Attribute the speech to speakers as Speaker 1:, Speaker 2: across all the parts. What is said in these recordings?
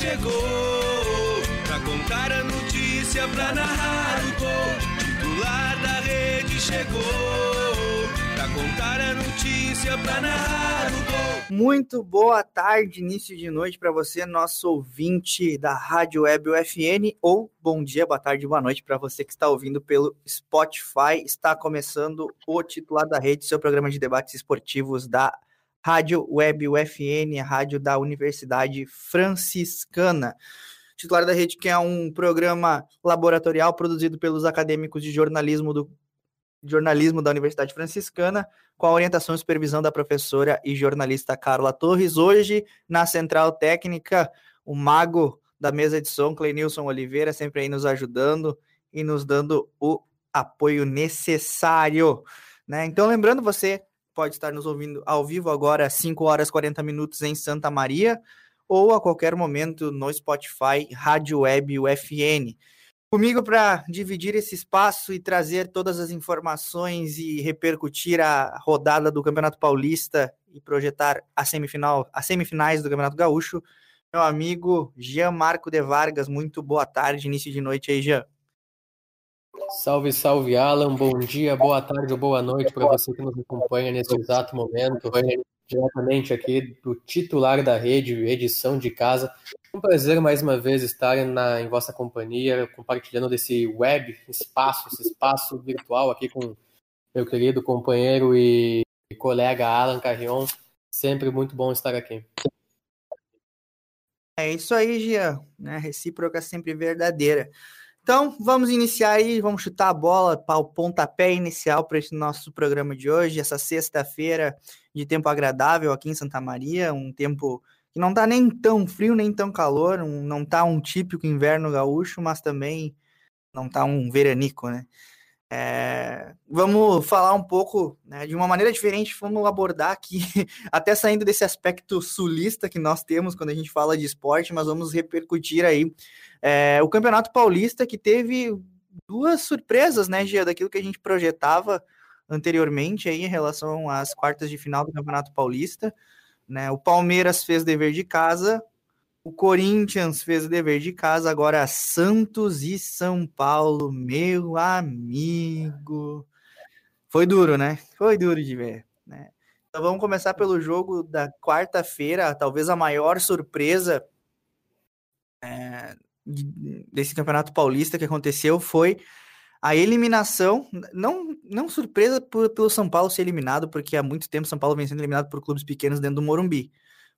Speaker 1: Chegou pra contar a notícia, pra narrar o gol. Titular da rede chegou pra contar a notícia, pra narrar o gol.
Speaker 2: Muito boa tarde, início de noite para você, nosso ouvinte da Rádio Web UFN, ou bom dia, boa tarde, boa noite para você que está ouvindo pelo Spotify. Está começando o titular da rede, seu programa de debates esportivos da Rádio Web UFN, a rádio da Universidade Franciscana. Titular da rede, que é um programa laboratorial produzido pelos acadêmicos de jornalismo do jornalismo da Universidade Franciscana, com a orientação e supervisão da professora e jornalista Carla Torres. Hoje, na Central Técnica, o mago da mesa de som, Clenilson Oliveira, sempre aí nos ajudando e nos dando o apoio necessário. Né? Então, lembrando, você pode estar nos ouvindo ao vivo agora, 5 horas 40 minutos em Santa Maria, ou a qualquer momento no Spotify Rádio Web UFN comigo para dividir esse espaço e trazer todas as informações e repercutir a rodada do Campeonato Paulista e projetar a semifinal, as semifinais do Campeonato Gaúcho, meu amigo Jean Marco de Vargas. Muito boa tarde, início de noite aí, Jean.
Speaker 3: Salve, salve, Alan. Bom dia, boa tarde ou boa noite para você que nos acompanha nesse exato momento diretamente aqui do titular da rede, edição de casa. Um prazer mais uma vez estar na, em vossa companhia, compartilhando desse web espaço, esse espaço virtual aqui com meu querido companheiro e colega Alan Carrion. Sempre muito bom estar aqui.
Speaker 2: É isso aí, Gia. Né? Recíproca sempre verdadeira. Então, vamos iniciar aí, vamos chutar a bola para o pontapé inicial para esse nosso programa de hoje, essa sexta-feira de tempo agradável aqui em Santa Maria, um tempo que não está nem tão frio, nem tão calor, um, não está um típico inverno gaúcho, mas também não está um veranico, né? É, vamos falar um pouco né, de uma maneira diferente, vamos abordar aqui, até saindo desse aspecto sulista que nós temos quando a gente fala de esporte, mas vamos repercutir aí é, o Campeonato Paulista que teve duas surpresas, né, Gia, daquilo que a gente projetava anteriormente aí em relação às quartas de final do Campeonato Paulista. Né, o Palmeiras fez dever de casa, o Corinthians fez o dever de casa, agora Santos e São Paulo, meu amigo. Foi duro, né? Foi duro de ver, né? Então vamos começar pelo jogo da quarta-feira, talvez a maior surpresa é, desse Campeonato Paulista que aconteceu foi a eliminação, não, não surpresa por, pelo São Paulo ser eliminado, porque há muito tempo São Paulo vem sendo eliminado por clubes pequenos dentro do Morumbi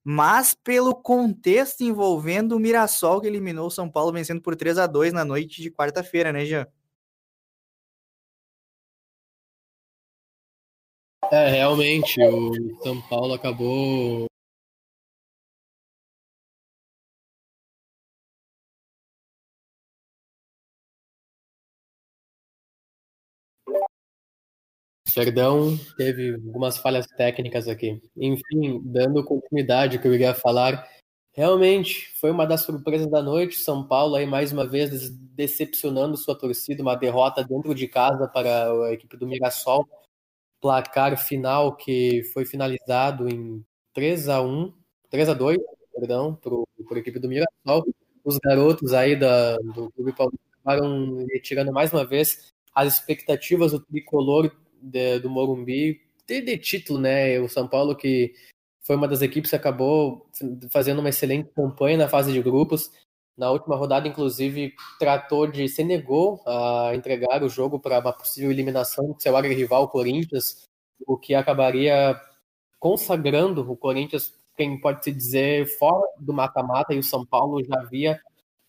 Speaker 2: mas pelo contexto envolvendo o Mirassol que eliminou o São Paulo vencendo por 3 a 2 na noite de quarta-feira, né, Jean?
Speaker 3: É, realmente, o São Paulo acabou Perdão, teve algumas falhas técnicas aqui. Enfim, dando continuidade que eu iria falar, realmente foi uma das surpresas da noite. São Paulo aí mais uma vez decepcionando sua torcida, uma derrota dentro de casa para a equipe do Mirassol. Placar final que foi finalizado em 3 a 1, 3 a 2, perdão, a equipe do Mirassol. Os garotos aí da, do Clube Paulista acabaram retirando mais uma vez as expectativas do tricolor de, do Morumbi de, de título, né? O São Paulo que foi uma das equipes que acabou fazendo uma excelente campanha na fase de grupos. Na última rodada, inclusive, tratou de se negou a entregar o jogo para uma possível eliminação do seu rival Corinthians, o que acabaria consagrando o Corinthians, quem pode se dizer, fora do mata-mata, e o São Paulo já havia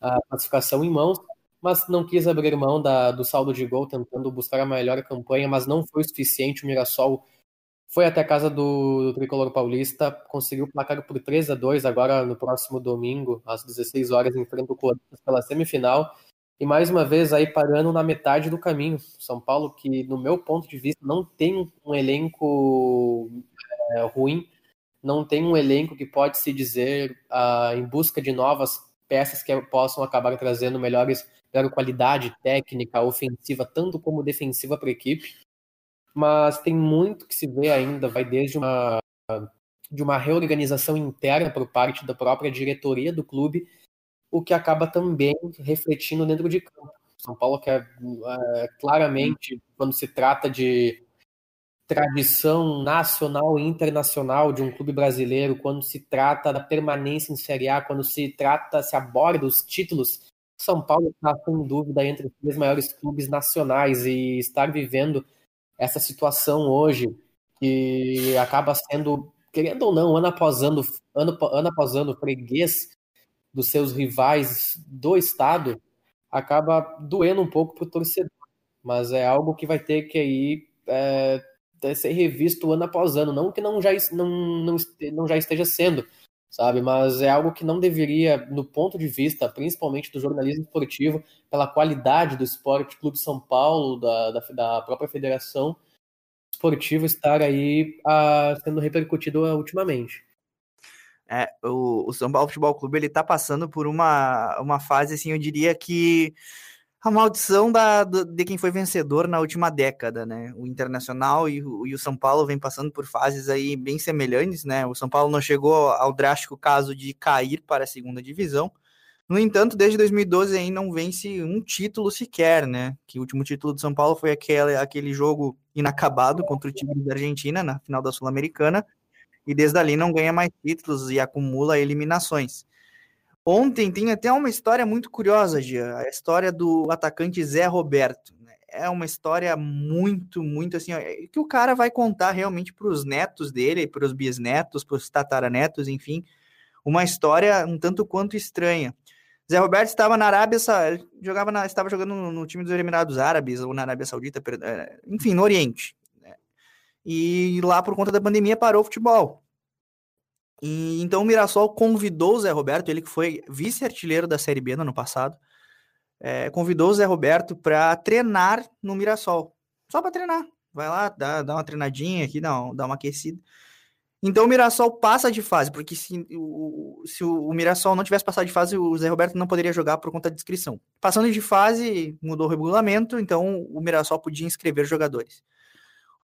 Speaker 3: a classificação em mãos mas não quis abrir mão da, do saldo de gol, tentando buscar a melhor campanha, mas não foi o suficiente. O Mirassol foi até a casa do, do Tricolor Paulista, conseguiu placar por 3 a 2 agora no próximo domingo, às 16 horas, enfrenta o Corinthians pela semifinal. E mais uma vez aí parando na metade do caminho. São Paulo, que no meu ponto de vista não tem um elenco é, ruim, não tem um elenco que pode se dizer uh, em busca de novas peças que possam acabar trazendo melhores, melhor qualidade técnica, ofensiva, tanto como defensiva para a equipe. Mas tem muito que se vê ainda, vai desde uma de uma reorganização interna por parte da própria diretoria do clube o que acaba também refletindo dentro de campo. São Paulo que é, é, claramente, quando se trata de tradição nacional e internacional de um clube brasileiro, quando se trata da permanência em Série A, quando se trata, se aborda os títulos, São Paulo está sem dúvida entre os três maiores clubes nacionais e estar vivendo essa situação hoje, que acaba sendo, querendo ou não, ano após ano, ano, ano após ano, freguês dos seus rivais do estado, acaba doendo um pouco para o torcedor. Mas é algo que vai ter que aí é, ser revisto ano após ano. Não que não já, não, não, não já esteja sendo, sabe? Mas é algo que não deveria, no ponto de vista, principalmente do jornalismo esportivo, pela qualidade do Esporte Clube São Paulo, da, da, da própria federação esportiva, estar aí a, ah, sendo repercutido ultimamente.
Speaker 2: É, o, o São Paulo Futebol Clube ele tá passando por uma, uma fase, assim, eu diria que a maldição da, de quem foi vencedor na última década, né? O Internacional e o, e o, São Paulo vem passando por fases aí bem semelhantes, né? O São Paulo não chegou ao drástico caso de cair para a segunda divisão. No entanto, desde 2012 aí não vence um título sequer, né? Que o último título do São Paulo foi aquele, aquele jogo inacabado contra o time da Argentina na final da Sul-Americana e desde ali não ganha mais títulos e acumula eliminações. Ontem tem até uma história muito curiosa, Gia, a história do atacante Zé Roberto. Né? É uma história muito, muito assim, que o cara vai contar realmente para os netos dele, para os bisnetos, para os tataranetos, enfim, uma história um tanto quanto estranha. Zé Roberto estava na Arábia, jogava na, estava jogando no, time dos Emirados Árabes ou na Arábia Saudita, é, enfim, no Oriente e lá por conta da pandemia parou o futebol. E então o Mirassol convidou o Zé Roberto, ele que foi vice-artilheiro da Série B no ano passado, é, convidou o Zé Roberto para treinar no Mirassol, só para treinar. Vai lá, dá, dá uma treinadinha aqui, dá, dá uma aquecida. Então o Mirassol passa de fase, porque se o, se o, Mirassol não tivesse passado de fase, o Zé Roberto não poderia jogar por conta de inscrição. Passando de fase, mudou o regulamento, então o Mirassol podia inscrever jogadores.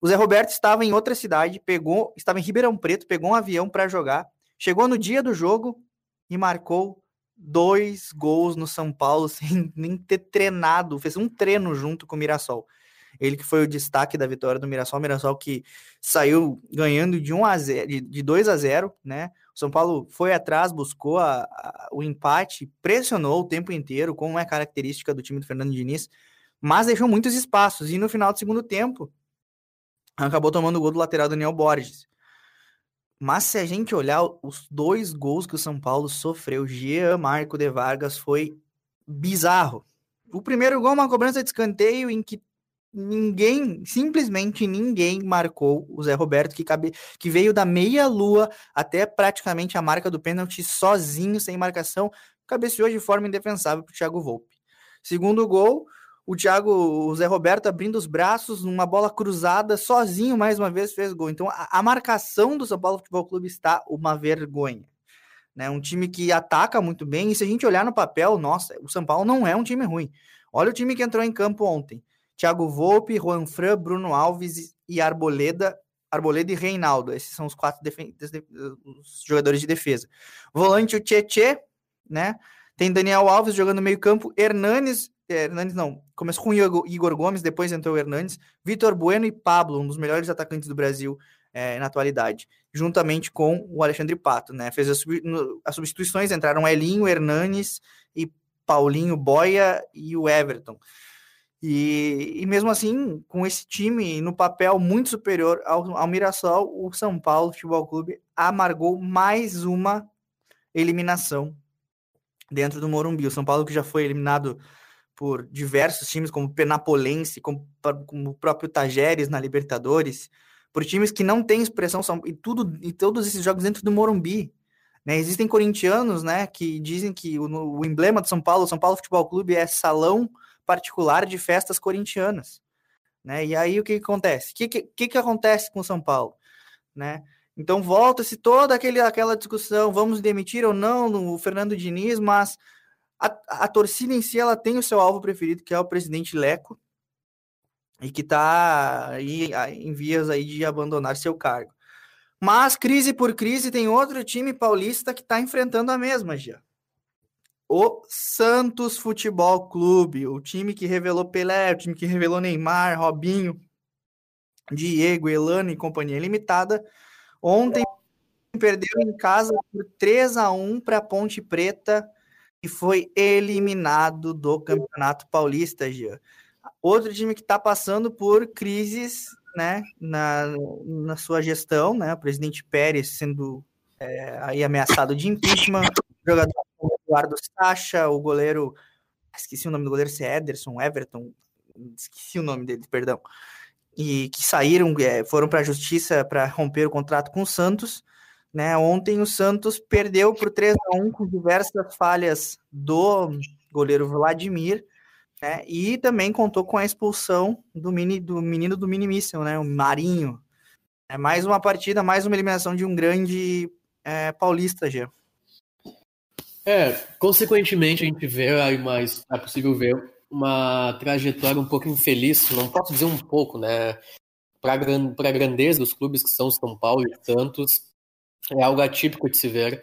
Speaker 2: O Zé Roberto estava em outra cidade, pegou, estava em Ribeirão Preto, pegou um avião para jogar, chegou no dia do jogo e marcou dois gols no São Paulo sem nem ter treinado, fez um treino junto com o Mirassol. Ele que foi o destaque da vitória do Mirassol, o Mirassol que saiu ganhando de 1 a 0, de 2 a 0, né? O São Paulo foi atrás, buscou a, a, o empate, pressionou o tempo inteiro, como é característica do time do Fernando Diniz, mas deixou muitos espaços. E no final do segundo tempo, acabou tomando o gol do lateral Daniel Borges. Mas se a gente olhar os dois gols que o São Paulo sofreu, Jean Marco de Vargas, foi bizarro. O primeiro gol é uma cobrança de escanteio em que ninguém, simplesmente ninguém marcou o Zé Roberto, que, cabe, que veio da meia-lua até praticamente a marca do pênalti sozinho, sem marcação, cabeceou de forma indefensável para o Thiago Volpe. Segundo gol, o Thiago, o Zé Roberto abrindo os braços, numa bola cruzada, sozinho mais uma vez fez gol. Então a, a marcação do São Paulo Futebol Clube está uma vergonha. Né? Um time que ataca muito bem, e se a gente olhar no papel, nossa, o São Paulo não é um time ruim. Olha o time que entrou em campo ontem. Thiago Volpe, Juan Fran, Bruno Alves e Arboleda, Arboleda e Reinaldo. Esses são os quatro os jogadores de defesa. Volante o Tietê, né? Tem Daniel Alves jogando no meio-campo, Hernanes é, Hernandes não, começou com Igor Gomes, depois entrou o Hernandes, Vitor Bueno e Pablo, um dos melhores atacantes do Brasil é, na atualidade, juntamente com o Alexandre Pato, né? Fez as, as substituições, entraram Elinho, Hernanes e Paulinho Boia e o Everton. E, e, mesmo assim, com esse time no papel muito superior ao, ao Mirassol, o São Paulo Futebol Clube amargou mais uma eliminação dentro do Morumbi. O São Paulo que já foi eliminado por diversos times, como Penapolense, como, como o próprio Tajeres na Libertadores, por times que não têm expressão são, e tudo e todos esses jogos dentro do Morumbi. Né? Existem corintianos, né, que dizem que o, o emblema de São Paulo, São Paulo Futebol Clube é salão particular de festas corintianas, né? E aí o que, que acontece? O que, que, que acontece com São Paulo, né? Então volta-se toda aquele, aquela discussão, vamos demitir ou não o Fernando Diniz, mas a, a torcida em si ela tem o seu alvo preferido, que é o presidente Leco, e que está em vias aí de abandonar seu cargo. Mas, crise por crise, tem outro time paulista que está enfrentando a mesma, já. O Santos Futebol Clube, o time que revelou Pelé, o time que revelou Neymar, Robinho, Diego, Elano e companhia limitada, ontem perdeu em casa por 3 a 1 para Ponte Preta e foi eliminado do Campeonato Paulista, Gia. Outro time que está passando por crises né, na, na sua gestão, né, o presidente Pérez sendo é, aí ameaçado de impeachment, o jogador Eduardo Sacha, o goleiro, esqueci o nome do goleiro, se é Ederson, Everton, esqueci o nome dele, perdão, e que saíram, é, foram para a justiça para romper o contrato com o Santos, né, ontem o Santos perdeu por 3 a 1 com diversas falhas do goleiro Vladimir, né? E também contou com a expulsão do, mini, do menino do minimíssimo, né? O Marinho. É mais uma partida, mais uma eliminação de um grande é, paulista já.
Speaker 3: É, consequentemente a gente vê aí mais, é possível ver uma trajetória um pouco infeliz, não posso dizer um pouco, né? Para a grandeza dos clubes que são São Paulo e Santos, é algo atípico de se ver.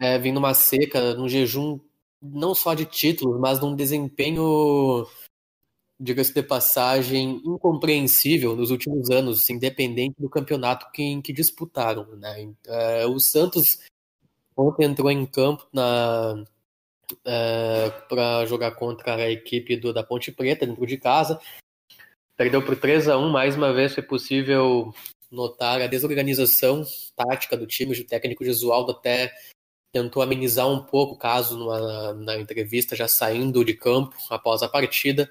Speaker 3: É, vindo uma seca, num jejum não só de títulos, mas num desempenho, diga-se de passagem, incompreensível nos últimos anos, independente do campeonato que, em que disputaram. Né? É, o Santos ontem entrou em campo na, é, para jogar contra a equipe do, da Ponte Preta, dentro de casa. Perdeu por 3 a 1 mais uma vez foi possível notar a desorganização tática do time, o técnico Gesualdo até tentou amenizar um pouco o caso numa, na entrevista, já saindo de campo após a partida.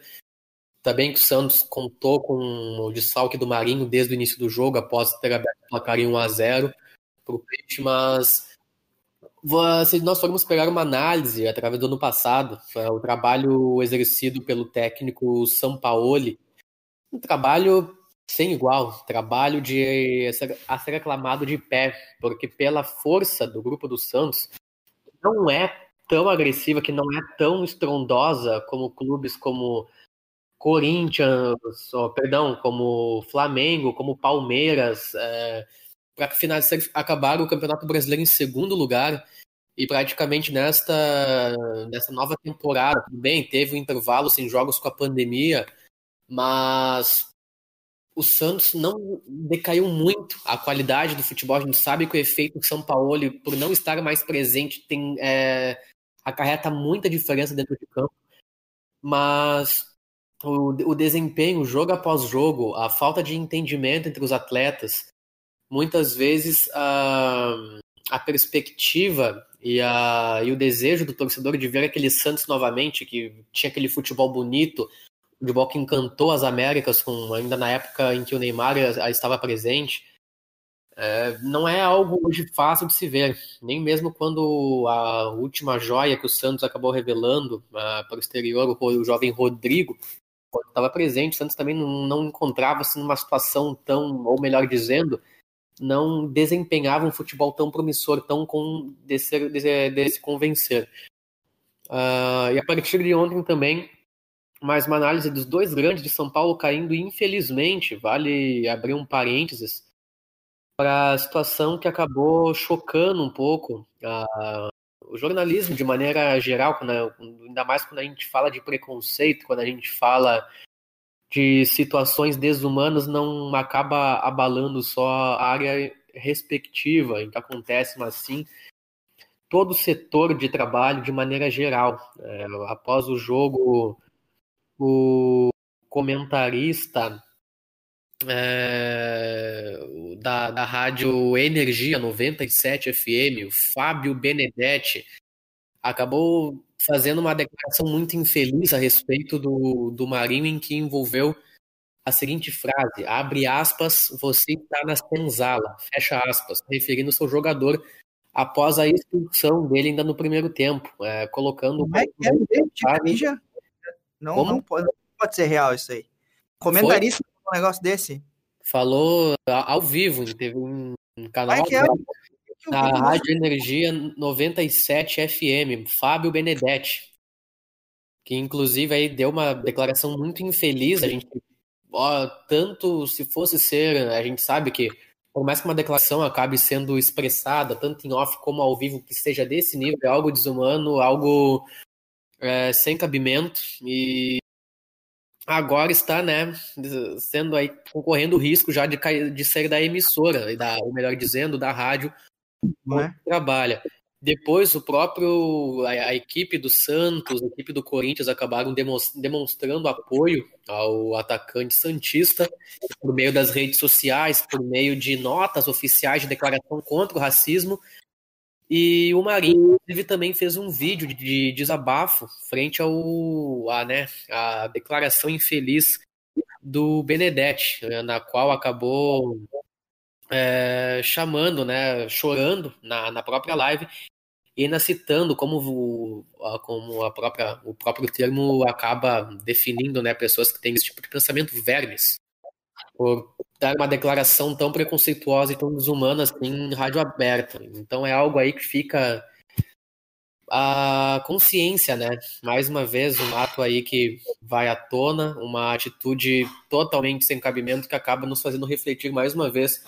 Speaker 3: Também que o Santos contou com o desfalque do Marinho desde o início do jogo, após ter aberto o placar em 1 a 0 para o Peixe, mas se nós formos pegar uma análise através do ano passado, o trabalho exercido pelo técnico Sampaoli, um trabalho sem igual, trabalho de a ser aclamado de pé, porque pela força do grupo do Santos não é tão agressiva, que não é tão estrondosa como clubes como Corinthians, oh, perdão, como Flamengo, como Palmeiras, é, para finalizar acabar o Campeonato Brasileiro em segundo lugar e praticamente nesta nessa nova temporada, tudo bem, teve um intervalo sem jogos com a pandemia, mas o Santos não decaiu muito a qualidade do futebol. A gente sabe que o efeito São Paulo, por não estar mais presente, tem é, acarreta muita diferença dentro de campo. Mas o, o desempenho, jogo após jogo, a falta de entendimento entre os atletas, muitas vezes a, a perspectiva e, a, e o desejo do torcedor de ver aquele Santos novamente, que tinha aquele futebol bonito, futebol que encantou as Américas, com, ainda na época em que o Neymar estava presente. É, não é algo hoje fácil de se ver, nem mesmo quando a última joia que o Santos acabou revelando uh, para o exterior, o, o jovem Rodrigo, quando estava presente, o Santos também não, não encontrava-se numa situação tão, ou melhor dizendo, não desempenhava um futebol tão promissor, tão com, de, ser, de, se convencer. Uh, e a partir de ontem também, mais uma análise dos dois grandes de São Paulo caindo, infelizmente, vale abrir um parênteses, para a situação que acabou chocando um pouco a, o jornalismo de maneira geral, quando, ainda mais quando a gente fala de preconceito, quando a gente fala de situações desumanas, não acaba abalando só a área respectiva que acontece, mas sim todo o setor de trabalho de maneira geral. É, após o jogo o comentarista é, da, da rádio Energia 97 FM, o Fábio Benedetti, acabou fazendo uma declaração muito infeliz a respeito do, do Marinho, em que envolveu a seguinte frase, abre aspas, você está na senzala, fecha aspas, referindo-se ao jogador após a expulsão dele ainda no primeiro tempo, é, colocando...
Speaker 2: Como é que é? Não, não pode, não pode ser real isso aí. Comentarista um negócio desse?
Speaker 3: Falou ao vivo, teve um canal
Speaker 2: que é?
Speaker 3: na Rádio Energia 97 FM, Fábio Benedetti, que inclusive aí deu uma declaração muito infeliz, a gente ó, tanto se fosse ser, a gente sabe que por mais que uma declaração acabe sendo expressada, tanto em off como ao vivo, que seja desse nível, é algo desumano, algo é, sem cabimento, e agora está, né, sendo aí, concorrendo o risco já de, cair, de sair da emissora, da, ou melhor dizendo, da rádio
Speaker 2: é?
Speaker 3: trabalha. Depois, o próprio a, a, equipe do Santos, a equipe do Corinthians acabaram demonstrando apoio ao atacante santista por meio das redes sociais, por meio de notas oficiais de declaração contra o racismo. E o Marinho, também fez um vídeo de desabafo frente ao a, né, a declaração infeliz do Benedetti, na qual acabou é, chamando, né, chorando na, na própria live e ainda citando como, como a própria, o próprio termo acaba definindo né, pessoas que têm esse tipo de pensamento vermes, por dar uma declaração tão preconceituosa e tão desumana assim em rádio aberta. Então é algo aí que fica a consciência, né? Mais uma vez, um ato aí que vai à tona, uma atitude totalmente sem cabimento que acaba nos fazendo refletir mais uma vez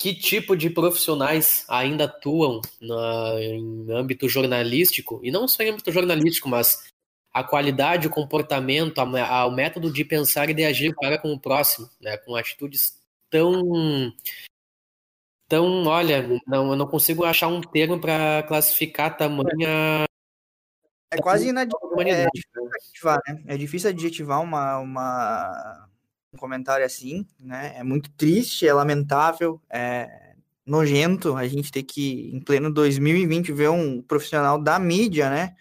Speaker 3: que tipo de profissionais ainda atuam na, em âmbito jornalístico, e não só em âmbito jornalístico, mas a qualidade, o comportamento, a, a, o método de pensar e de agir para com o próximo, né, com atitudes tão. tão, olha, não, eu não consigo achar um termo para classificar tamanha.
Speaker 2: É quase inadmissível. É difícil adjetivar, né? É difícil adjetivar uma, uma, um comentário assim, né? É muito triste, é lamentável, é nojento a gente ter que, em pleno 2020, ver um profissional da mídia, né?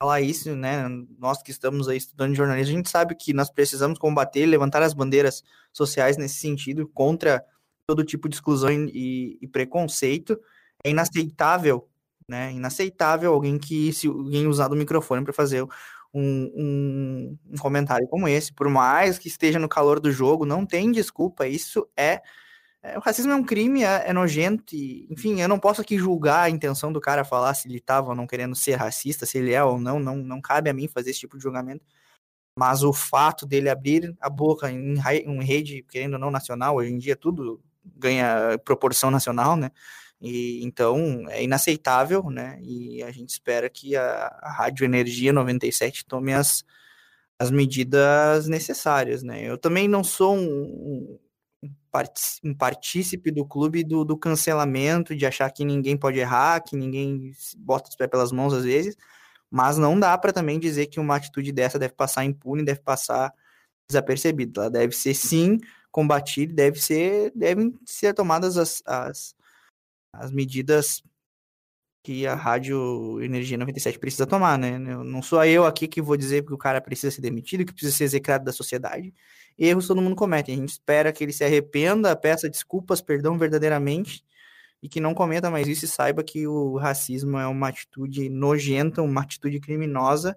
Speaker 2: Falar isso, né? Nós que estamos aí estudando jornalismo, a gente sabe que nós precisamos combater, levantar as bandeiras sociais nesse sentido, contra todo tipo de exclusão e, e preconceito. É inaceitável, né? Inaceitável alguém que se alguém usar do microfone para fazer um, um, um, comentário como esse, por mais que esteja no calor do jogo, não tem desculpa. Isso é. É o racismo é um crime, é, é, nojento, e, enfim, eu não posso aqui julgar a intenção do cara falar se ele estava ou não querendo ser racista, se ele é ou não, não, não cabe a mim fazer esse tipo de julgamento. Mas o fato dele abrir a boca em, em rede, querendo ou não, nacional, hoje em dia tudo ganha proporção nacional, né? E, então é inaceitável, né? E a gente espera que a, a Rádio Energia 97 tome as, as medidas necessárias, né? Eu também não sou um, um partícipe do clube do, do, cancelamento, de achar que ninguém pode errar, que ninguém bota os pés pelas mãos às vezes, mas não dá para também dizer que uma atitude dessa deve passar impune, deve passar desapercebida. Ela deve ser sim combatida, deve ser, devem ser tomadas as, as as medidas que a Rádio Energia 97 precisa tomar, né? Não sou eu aqui que vou dizer que o cara precisa ser demitido, que precisa ser execrado da sociedade. Erros todo mundo comete. A gente espera que ele se arrependa, peça desculpas, perdão verdadeiramente e que não cometa mais isso e saiba que o racismo é uma atitude nojenta, uma atitude criminosa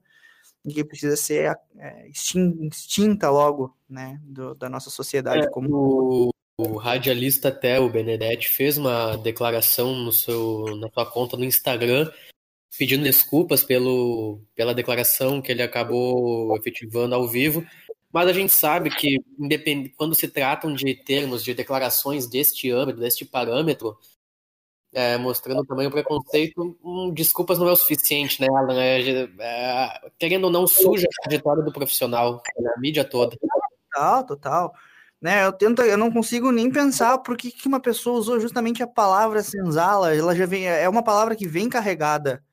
Speaker 2: e que precisa ser é, extinta logo, né, do, da nossa sociedade
Speaker 3: é, como o radialista até, o Benedetti, fez uma declaração no seu, na sua conta no Instagram pedindo desculpas pelo, pela declaração que ele acabou efetivando ao vivo, mas a gente sabe que quando se tratam de termos, de declarações deste âmbito, deste parâmetro, é, mostrando também o preconceito, hum, desculpas não é o suficiente, né, Alan? É, é, querendo ou não, suja a trajetória do profissional, a mídia toda.
Speaker 2: Total, total né? Eu tento, eu não consigo nem pensar por que, que uma pessoa usou justamente a palavra senzala. Ela já vem, é uma palavra que vem carregada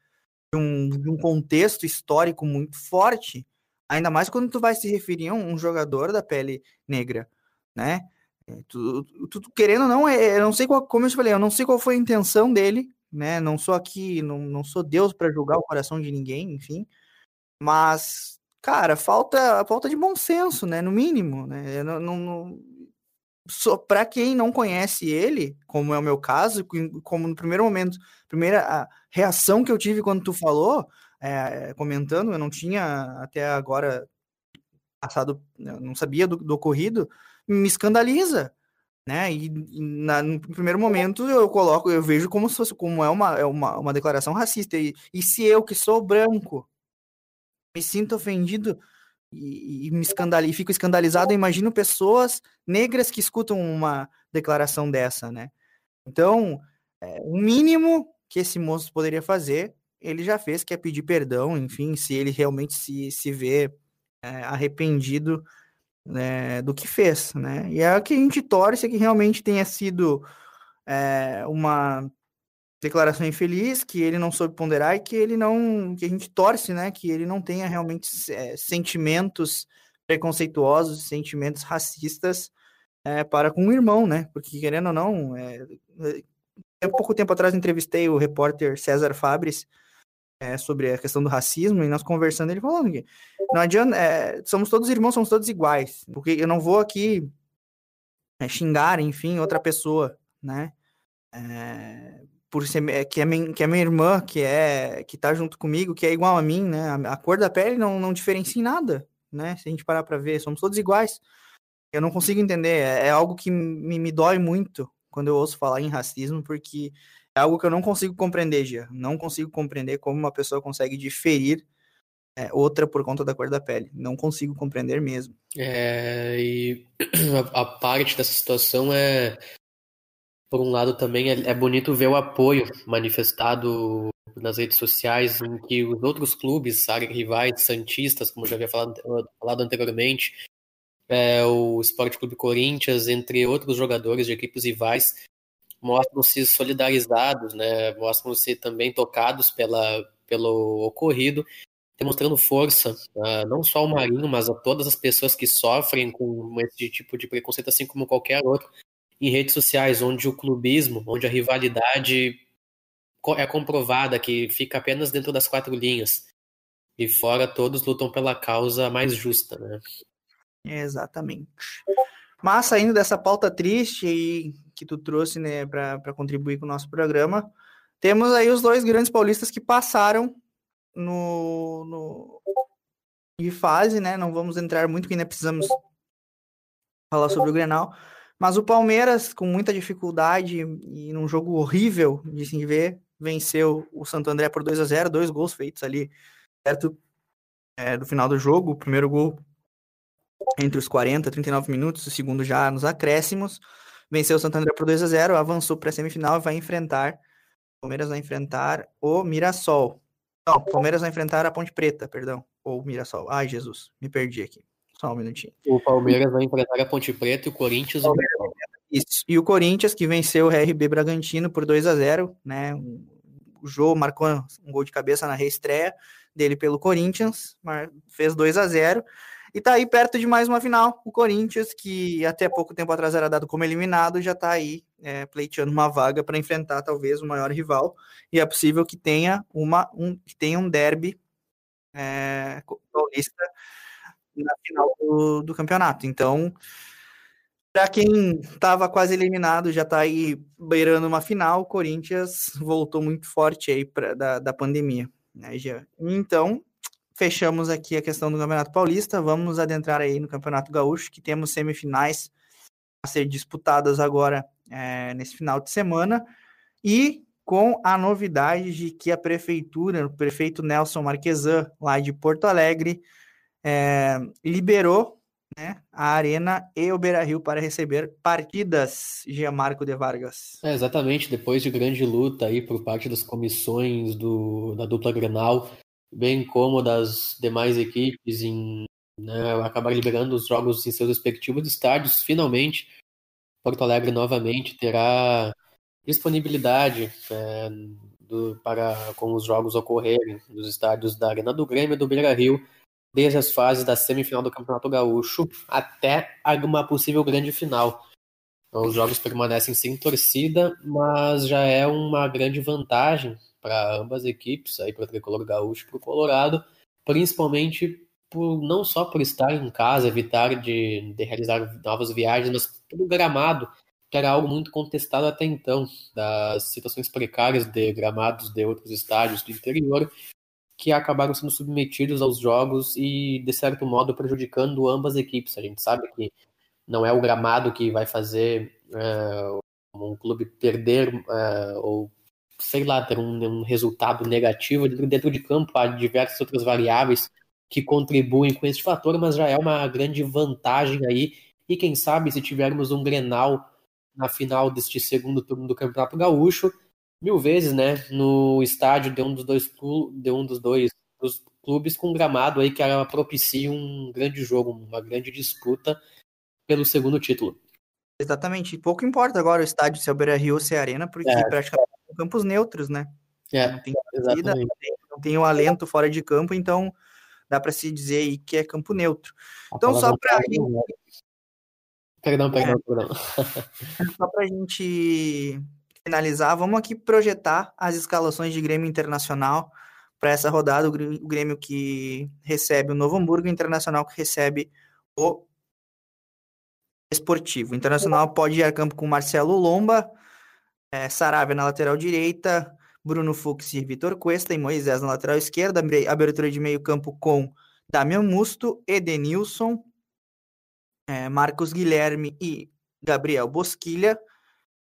Speaker 2: de um, de um contexto histórico muito forte, ainda mais quando tu vai se referir a um, jogador da pele negra, né? É, tu, tu, tu, querendo ou não, é, eu não sei qual, como eu te falei, eu não sei qual foi a intenção dele, né? Não sou aqui, não, não sou Deus para julgar o coração de ninguém, enfim. Mas cara, falta falta de bom senso, né? No mínimo, né? Não, não, não... Para quem não conhece ele, como é o meu caso, como no primeiro momento, primeira reação que eu tive quando tu falou, é, comentando, eu não tinha até agora passado, não sabia do, do ocorrido, me escandaliza, né? E, e na, no primeiro momento eu coloco, eu vejo como se fosse, como é uma, é uma, uma declaração racista. E, e se eu que sou branco me sinto ofendido e, e me escandalizo, fico escandalizado, imagino pessoas negras que escutam uma declaração dessa, né? Então, é, o mínimo que esse moço poderia fazer, ele já fez, que é pedir perdão, enfim, se ele realmente se, se vê é, arrependido né, do que fez, né? E é o que a gente torce que realmente tenha sido é, uma declaração infeliz, que ele não soube ponderar e que ele não, que a gente torce, né, que ele não tenha realmente é, sentimentos preconceituosos, sentimentos racistas é, para com o irmão, né? Porque querendo ou não, é, há pouco tempo atrás entrevistei o repórter César Fabres é, sobre a questão do racismo, e nós conversando, ele falou que não adianta, é, somos todos irmãos, somos todos iguais, porque eu não vou aqui é, xingar, enfim, outra pessoa, né, é, por ser, é, que, é minha, que é minha irmã, que é, que tá junto comigo, que é igual a mim, né, a, a cor da pele não, não diferencia em nada, né, se a gente parar para ver, somos todos iguais, eu não consigo entender, é, é algo que me, me dói muito quando eu ouço falar em racismo, porque é algo que eu não consigo compreender, Gia. Não consigo compreender como uma pessoa consegue diferir é, outra por conta da cor da pele. Não consigo compreender mesmo.
Speaker 3: É, e a, a parte dessa situação é, por um lado, também é, é, bonito ver o apoio manifestado nas redes sociais, em que os outros clubes, rivais, santistas, como já havia falado, falado anteriormente, é, o Esporte Clube Corinthians, entre outros jogadores de equipes rivais, mostram-se solidarizados, né? Mostram-se também tocados pela, pelo ocorrido, demonstrando força, uh, não só ao Marinho, mas a todas as pessoas que sofrem com esse tipo de preconceito, assim como qualquer outro, em redes sociais, onde o clubismo, onde a rivalidade é comprovada, que fica apenas dentro das quatro linhas. E fora todos lutam pela causa mais justa, né?
Speaker 2: Exatamente. Mas saindo dessa pauta triste e que tu trouxe né, para contribuir com o nosso programa, temos aí os dois grandes paulistas que passaram no, no de fase, né? Não vamos entrar muito, que ainda precisamos falar sobre o Grenal. Mas o Palmeiras, com muita dificuldade e num jogo horrível de se ver, venceu o Santo André por 2 a 0 dois gols feitos ali perto é, do final do jogo. O primeiro gol entre os 40 e 39 minutos, o segundo já nos acréscimos. Venceu o Santander por 2 a 0 avançou para a semifinal e vai enfrentar. O Palmeiras vai enfrentar o Mirassol. Não, o Palmeiras vai enfrentar a Ponte Preta, perdão. Ou o Mirassol. Ai, Jesus, me perdi aqui. Só um minutinho.
Speaker 3: O Palmeiras vai enfrentar a Ponte Preta e o Corinthians. O
Speaker 2: Isso. E o Corinthians, que venceu o RB Bragantino por 2 a 0 né? O Jô marcou um gol de cabeça na reestreia dele pelo Corinthians, fez 2 a 0 e tá aí perto de mais uma final. O Corinthians, que até pouco tempo atrás era dado como eliminado, já tá aí é, pleiteando uma vaga para enfrentar talvez o maior rival. E é possível que tenha, uma, um, que tenha um derby é, paulista na final do, do campeonato. Então, para quem estava quase eliminado, já está aí beirando uma final, o Corinthians voltou muito forte aí pra, da, da pandemia. Né, já. Então, fechamos aqui a questão do Campeonato Paulista. Vamos adentrar aí no Campeonato Gaúcho, que temos semifinais a ser disputadas agora é, nesse final de semana. E com a novidade de que a prefeitura, o prefeito Nelson Marquesan, lá de Porto Alegre, é, liberou né, a Arena e o Beira Rio para receber partidas, Gianmarco de Vargas.
Speaker 3: É, exatamente, depois de grande luta aí por parte das comissões do, da dupla Grenal bem como das demais equipes em né, acabar liberando os jogos em seus respectivos estádios, finalmente Porto Alegre novamente terá disponibilidade é, do, para com os jogos ocorrerem nos estádios da Arena do Grêmio e do Beira Rio, desde as fases da semifinal do Campeonato Gaúcho até uma possível grande final. Então, os jogos permanecem sem torcida, mas já é uma grande vantagem para ambas as equipes, aí para o Tricolor Gaúcho e para o Colorado, principalmente por não só por estar em casa, evitar de, de realizar novas viagens, mas pelo gramado, que era algo muito contestado até então, das situações precárias de gramados de outros estádios do interior, que acabaram sendo submetidos aos jogos e, de certo modo, prejudicando ambas as equipes. A gente sabe que não é o gramado que vai fazer uh, um clube perder uh, ou, sei lá, ter um, um, resultado negativo dentro de campo. Há diversas outras variáveis que contribuem com esse fator, mas já é uma grande vantagem aí. E quem sabe, se tivermos um Grenal na final deste segundo turno do Campeonato Gaúcho, mil vezes, né, no estádio de um dos dois, de um dos dois dos clubes com gramado aí que propicia um grande jogo, uma grande disputa pelo segundo título.
Speaker 2: Exatamente. Pouco importa agora o estádio se é o Beira Rio ou se é Arena, porque é. praticamente campos neutros, né?
Speaker 3: É, não tem
Speaker 2: torcida, não tem, não tem o alento fora de campo, então dá para se dizer aí que é campo neutro. Então, só para.
Speaker 3: Perdão, perdão, é, perdão.
Speaker 2: Só para a gente finalizar, vamos aqui projetar as escalações de Grêmio Internacional para essa rodada. O Grêmio que recebe o Novo Hamburgo, o Internacional que recebe o esportivo. O Internacional pode ir a campo com Marcelo Lomba, é, Saravia na lateral direita, Bruno Fux e Vitor Cuesta e Moisés na lateral esquerda, abertura de meio campo com Damian Musto, Edenilson, é, Marcos Guilherme e Gabriel Bosquilha,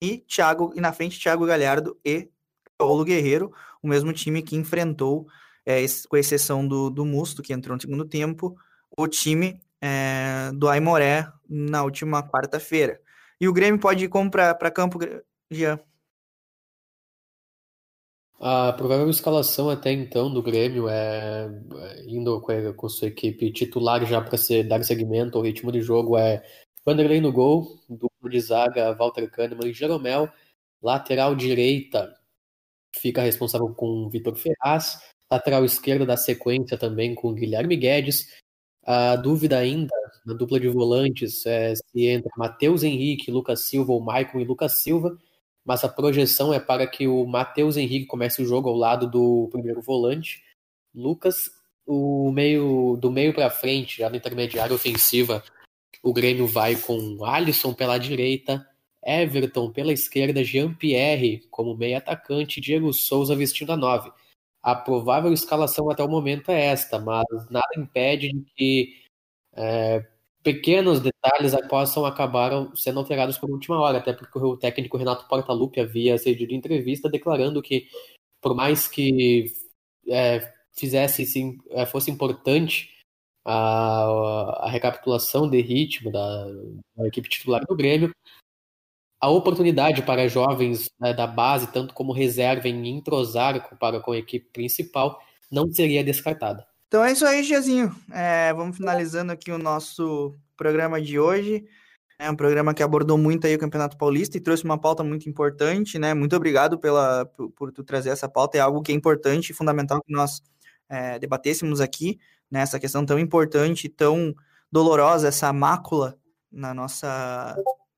Speaker 2: e Thiago, e na frente Thiago Galhardo e Paulo Guerreiro, o mesmo time que enfrentou, é, com exceção do, do Musto, que entrou no segundo tempo, o time é, do Aimoré na última quarta-feira. E o Grêmio pode ir como para campo, Jean?
Speaker 3: A provável escalação até então do Grêmio é, é indo com, a, sua equipe titular já para dar segmento ao ritmo de jogo é Vanderlei no gol, duplo de zaga Walter Kahneman e Jeromel, lateral direita fica responsável com Vitor Ferraz, lateral esquerda da sequência também com Guilherme Guedes, a dúvida ainda na dupla de volantes é se entra Matheus Henrique, Lucas Silva ou Maicon e Lucas Silva, mas a projeção é para que o Matheus Henrique comece o jogo ao lado do primeiro volante. Lucas, o meio do meio para frente, já no intermediário ofensiva, o Grêmio vai com Alisson pela direita, Everton pela esquerda, Jean-Pierre como meio atacante, Diego Souza vestindo a nove. A provável escalação até o momento é esta, mas nada impede de que é, pequenos detalhes possam acabar sendo alterados por última hora, até porque o técnico Renato Portaluppi havia cedido entrevista declarando que, por mais que é, fizesse sim, é, fosse importante a, a recapitulação de ritmo da, da equipe titular do Grêmio, a oportunidade para jovens né, da base, tanto como reserva, em entrosar para com a equipe principal, não seria descartada.
Speaker 2: Então é isso aí, Giazinho. É, vamos finalizando aqui o nosso programa de hoje. É um programa que abordou muito aí o Campeonato Paulista e trouxe uma pauta muito importante, né? Muito obrigado pela, por, por tu trazer essa pauta. É algo que é importante e fundamental que nós é, debatêssemos aqui, né? Essa questão tão importante, tão dolorosa, essa mácula na nossa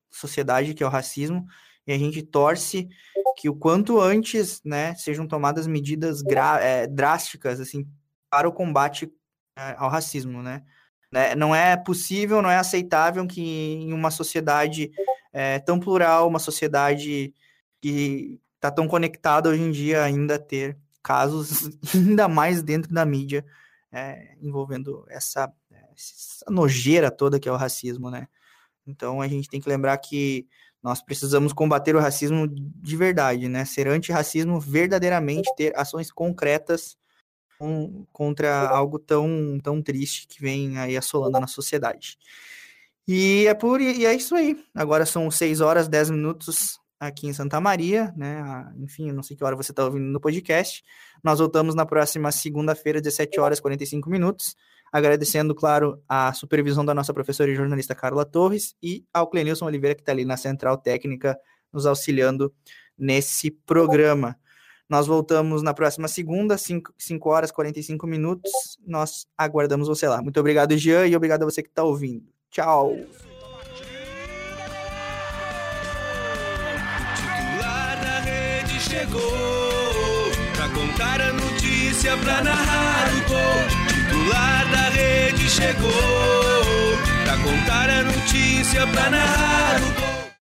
Speaker 2: sociedade, que é o racismo, e a gente torce que o quanto antes, né, sejam tomadas medidas é, drásticas, assim, para o combate é, ao racismo, né? né? Não é possível, não é aceitável que em uma sociedade é, tão plural, uma sociedade que está tão conectada hoje em dia, ainda ter casos, ainda mais dentro da mídia, é, envolvendo essa, essa nojeira toda que é o racismo, né? Então a gente tem que lembrar que nós precisamos combater o racismo de verdade, né? Ser antirracismo verdadeiramente, ter ações concretas contra algo tão, tão triste que vem aí assolando a sociedade. E é por e é isso aí. Agora são 6 horas 10 minutos aqui em Santa Maria, né? Enfim, não sei que hora você está ouvindo no podcast. Nós voltamos na próxima segunda-feira, 17 horas 45 minutos. Agradecendo, claro, a supervisão da nossa professora e jornalista Carla Torres e ao Clenilson Oliveira, que está ali na central técnica, nos auxiliando nesse programa. Nós voltamos na próxima segunda, 5, 5 horas e 45 minutos. Nós aguardamos você lá. Muito obrigado, Jean, e obrigado a você que está ouvindo. Tchau.
Speaker 1: Contar a notícia, pra narrar o gol titular da rede chegou pra contar a notícia, pra narrar o gol.